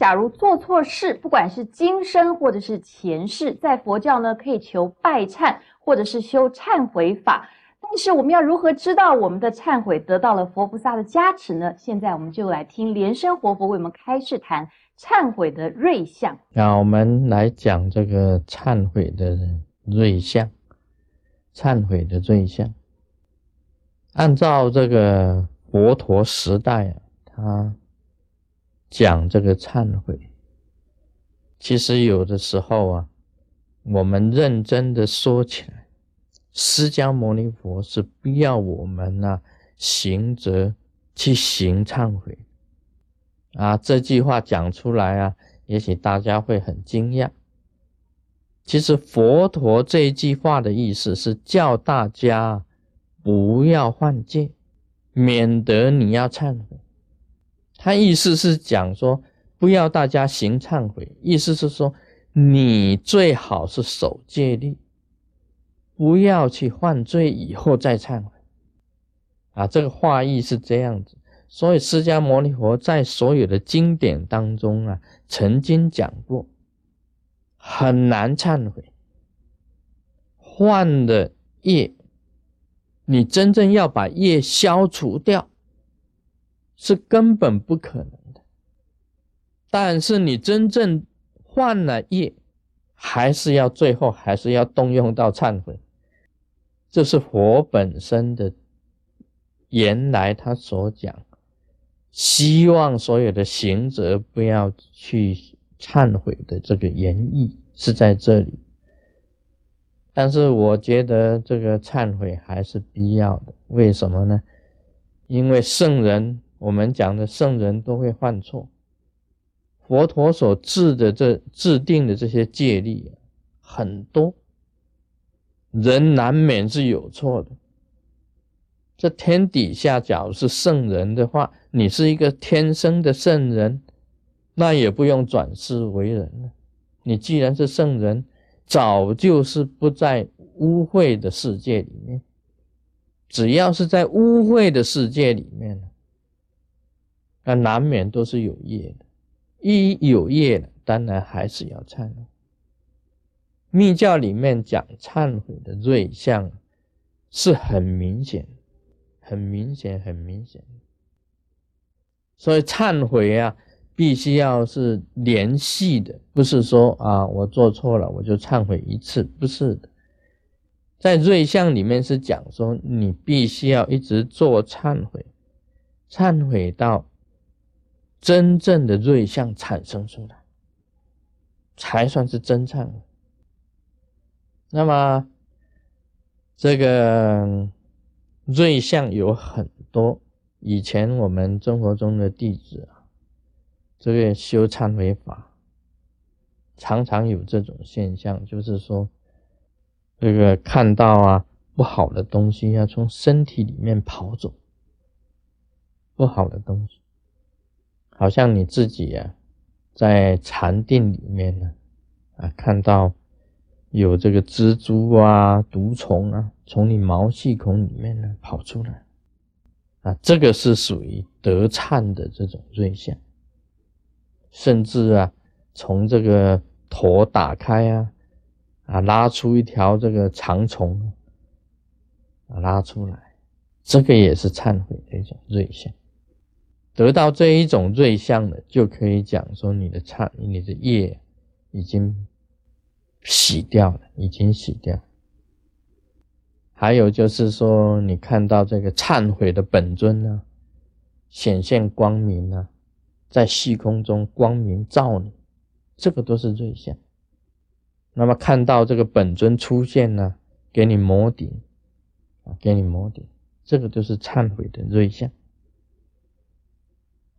假如做错事，不管是今生或者是前世，在佛教呢可以求拜忏，或者是修忏悔法。但是我们要如何知道我们的忏悔得到了佛菩萨的加持呢？现在我们就来听莲生活佛为我们开示谈忏悔的瑞相。那我们来讲这个忏悔的瑞相，忏悔的瑞相。按照这个佛陀时代啊，他。讲这个忏悔，其实有的时候啊，我们认真的说起来，释迦牟尼佛是不要我们呢行者去行忏悔啊。这句话讲出来啊，也许大家会很惊讶。其实佛陀这一句话的意思是叫大家不要犯戒，免得你要忏悔。他意思是讲说，不要大家行忏悔，意思是说，你最好是守戒律，不要去犯罪，以后再忏悔。啊，这个话意是这样子。所以释迦牟尼佛在所有的经典当中啊，曾经讲过，很难忏悔，犯的业，你真正要把业消除掉。是根本不可能的，但是你真正换了业，还是要最后还是要动用到忏悔，这是佛本身的原来他所讲，希望所有的行者不要去忏悔的这个原意是在这里，但是我觉得这个忏悔还是必要的，为什么呢？因为圣人。我们讲的圣人都会犯错，佛陀所制的这制定的这些戒律很多，人难免是有错的。这天底下，假如是圣人的话，你是一个天生的圣人，那也不用转世为人了。你既然是圣人，早就是不在污秽的世界里面。只要是在污秽的世界里面那难免都是有业的，一有业的，当然还是要忏悔。密教里面讲忏悔的瑞相是很明显、很明显、很明显所以忏悔啊，必须要是连续的，不是说啊我做错了我就忏悔一次，不是的。在瑞相里面是讲说，你必须要一直做忏悔，忏悔到。真正的瑞相产生出来，才算是真忏悔。那么，这个瑞相有很多。以前我们中国中的弟子啊，这个修忏悔法，常常有这种现象，就是说，这个看到啊不好的东西，要从身体里面跑走，不好的东西。好像你自己呀，在禅定里面呢，啊，看到有这个蜘蛛啊、毒虫啊，从你毛细孔里面呢跑出来，啊，这个是属于得忏的这种瑞相。甚至啊，从这个头打开啊，啊，拉出一条这个长虫，啊，拉出来，这个也是忏悔的一种瑞相。得到这一种瑞相的，就可以讲说你的忏、你的业已经洗掉了，已经洗掉。还有就是说，你看到这个忏悔的本尊呢，显现光明啊，在虚空中光明照你，这个都是瑞相。那么看到这个本尊出现呢，给你摩顶啊，给你摩顶，这个都是忏悔的瑞相。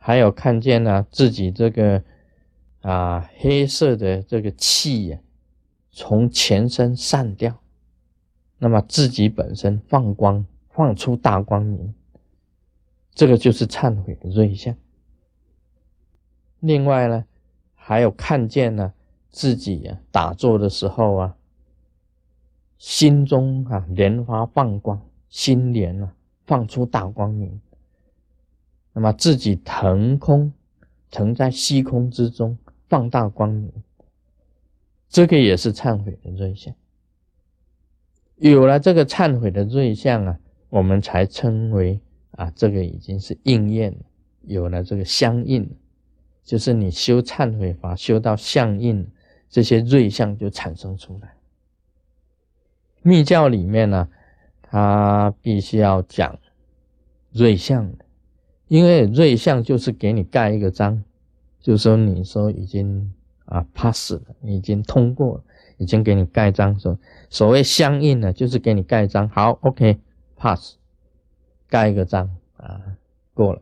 还有看见呢，自己这个啊黑色的这个气呀，从全身散掉，那么自己本身放光，放出大光明，这个就是忏悔的瑞相。另外呢，还有看见呢，自己呀打坐的时候啊，心中啊莲花放光，心莲啊放出大光明。那么自己腾空，腾在虚空之中，放大光明。这个也是忏悔的瑞相。有了这个忏悔的瑞相啊，我们才称为啊，这个已经是应验了，有了这个相应，就是你修忏悔法修到相应，这些瑞相就产生出来。密教里面呢，它必须要讲瑞相的，因为瑞相就是给你盖一个章，就说你说已经。啊，pass 了，已经通过，已经给你盖章。说所谓相应呢，就是给你盖章。好，OK，pass，盖一个章啊，过了，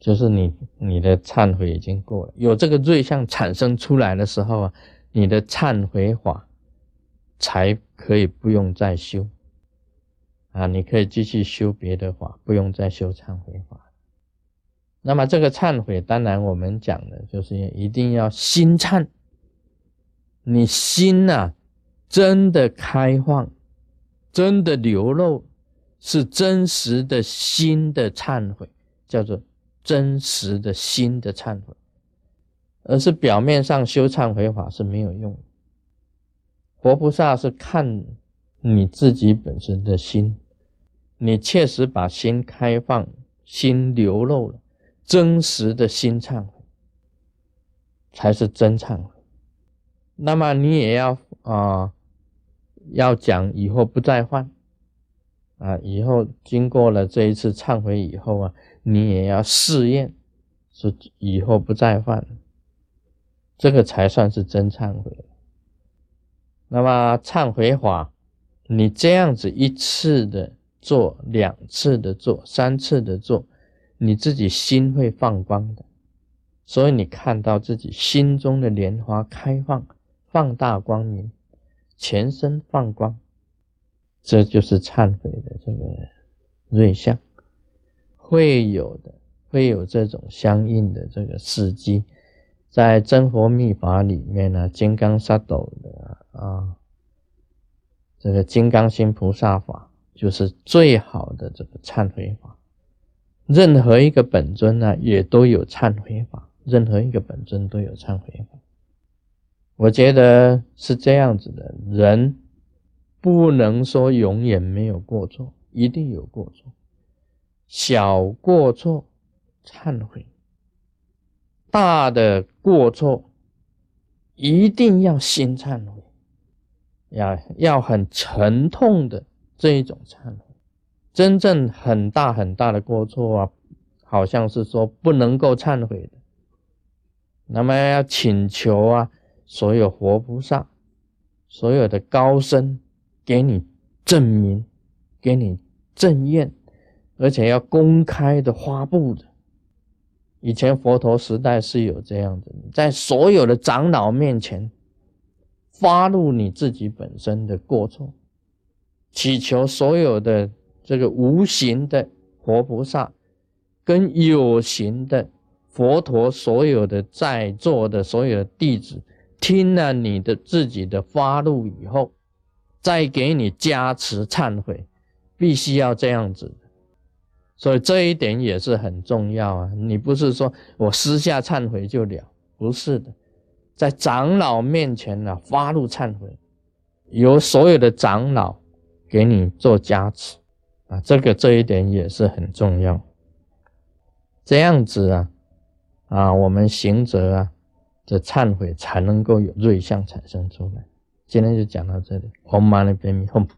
就是你你的忏悔已经过了。有这个瑞相产生出来的时候啊，你的忏悔法才可以不用再修啊，你可以继续修别的法，不用再修忏悔法。那么这个忏悔，当然我们讲的就是一定要心忏，你心呐真的开放，真的流露，是真实的心的忏悔，叫做真实的心的忏悔，而是表面上修忏悔法是没有用的。活菩萨是看你自己本身的心，你确实把心开放，心流露了。真实的心忏悔才是真忏悔。那么你也要啊，要讲以后不再犯啊。以后经过了这一次忏悔以后啊，你也要试验，是以后不再犯，这个才算是真忏悔。那么忏悔法，你这样子一次的做，两次的做，三次的做。你自己心会放光的，所以你看到自己心中的莲花开放，放大光明，全身放光，这就是忏悔的这个瑞相，会有的，会有这种相应的这个时机，在真佛密法里面呢，金刚萨埵的啊，这个金刚心菩萨法就是最好的这个忏悔法。任何一个本尊呢，也都有忏悔法。任何一个本尊都有忏悔法。我觉得是这样子的，人不能说永远没有过错，一定有过错。小过错忏悔，大的过错一定要心忏悔，要要很沉痛的这一种忏悔。真正很大很大的过错啊，好像是说不能够忏悔的。那么要请求啊，所有活菩萨、所有的高僧给你证明，给你证验，而且要公开的发布的。以前佛陀时代是有这样子，在所有的长老面前发露你自己本身的过错，祈求所有的。这个无形的活菩萨跟有形的佛陀，所有的在座的所有的弟子，听了你的自己的发怒以后，再给你加持忏悔，必须要这样子。所以这一点也是很重要啊！你不是说我私下忏悔就了，不是的，在长老面前呢发怒忏悔，由所有的长老给你做加持。啊，这个这一点也是很重要。这样子啊，啊，我们行者啊的忏悔才能够有瑞相产生出来。今天就讲到这里，Om Mani Padme Hum。